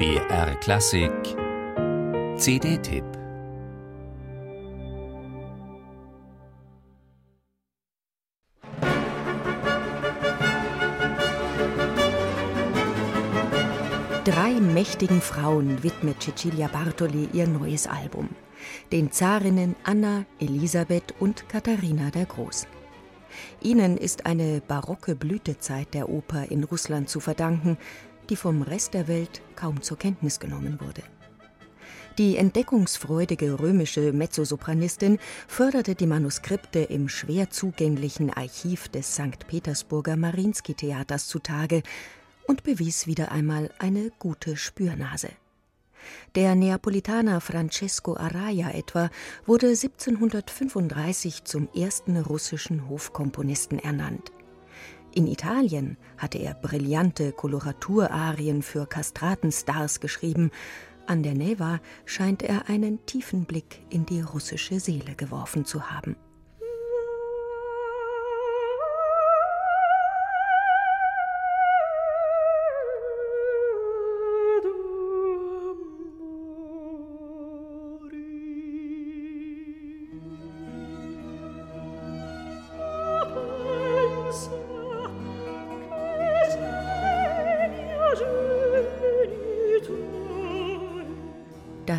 BR Klassik CD-Tipp Drei mächtigen Frauen widmet Cecilia Bartoli ihr neues Album. Den Zarinnen Anna, Elisabeth und Katharina der Große. Ihnen ist eine barocke Blütezeit der Oper in Russland zu verdanken, die vom Rest der Welt kaum zur Kenntnis genommen wurde. Die entdeckungsfreudige römische Mezzosopranistin förderte die Manuskripte im schwer zugänglichen Archiv des St. Petersburger Marinsky-Theaters zutage und bewies wieder einmal eine gute Spürnase. Der Neapolitaner Francesco Araya etwa wurde 1735 zum ersten russischen Hofkomponisten ernannt. In Italien hatte er brillante Koloraturarien für Kastratenstars geschrieben. An der Neva scheint er einen tiefen Blick in die russische Seele geworfen zu haben.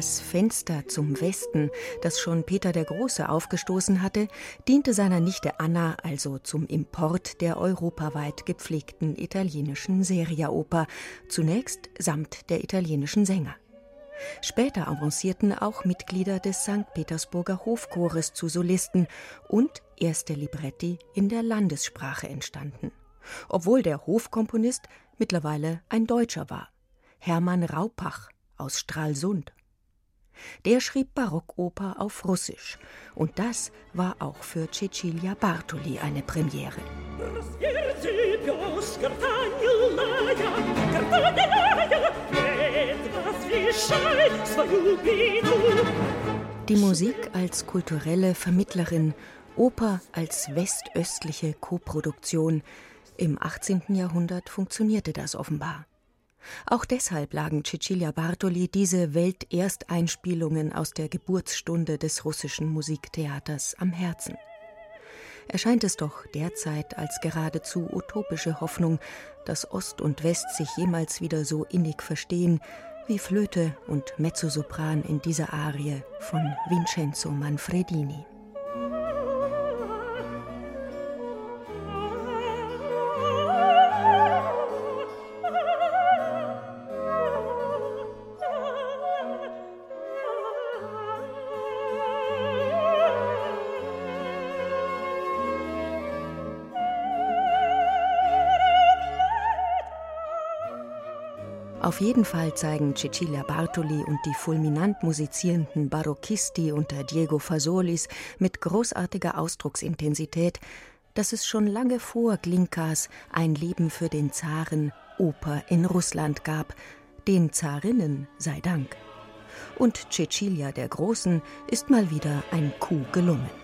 Das Fenster zum Westen, das schon Peter der Große aufgestoßen hatte, diente seiner Nichte Anna also zum Import der europaweit gepflegten italienischen Seriaoper, zunächst samt der italienischen Sänger. Später avancierten auch Mitglieder des St. Petersburger Hofchores zu Solisten und erste Libretti in der Landessprache entstanden. Obwohl der Hofkomponist mittlerweile ein Deutscher war. Hermann Raupach aus Stralsund. Der schrieb Barockoper auf Russisch. Und das war auch für Cecilia Bartoli eine Premiere. Die Musik als kulturelle Vermittlerin, Oper als westöstliche Koproduktion. Im 18. Jahrhundert funktionierte das offenbar. Auch deshalb lagen Cecilia Bartoli diese Weltersteinspielungen aus der Geburtsstunde des russischen Musiktheaters am Herzen. Erscheint es doch derzeit als geradezu utopische Hoffnung, dass Ost und West sich jemals wieder so innig verstehen wie Flöte und Mezzosopran in dieser Arie von Vincenzo Manfredini. Auf jeden Fall zeigen Cecilia Bartoli und die fulminant musizierenden Barocchisti unter Diego Fasolis mit großartiger Ausdrucksintensität, dass es schon lange vor Glinkas ein Leben für den Zaren Oper in Russland gab, den Zarinnen sei Dank. Und Cecilia der Großen ist mal wieder ein Coup gelungen.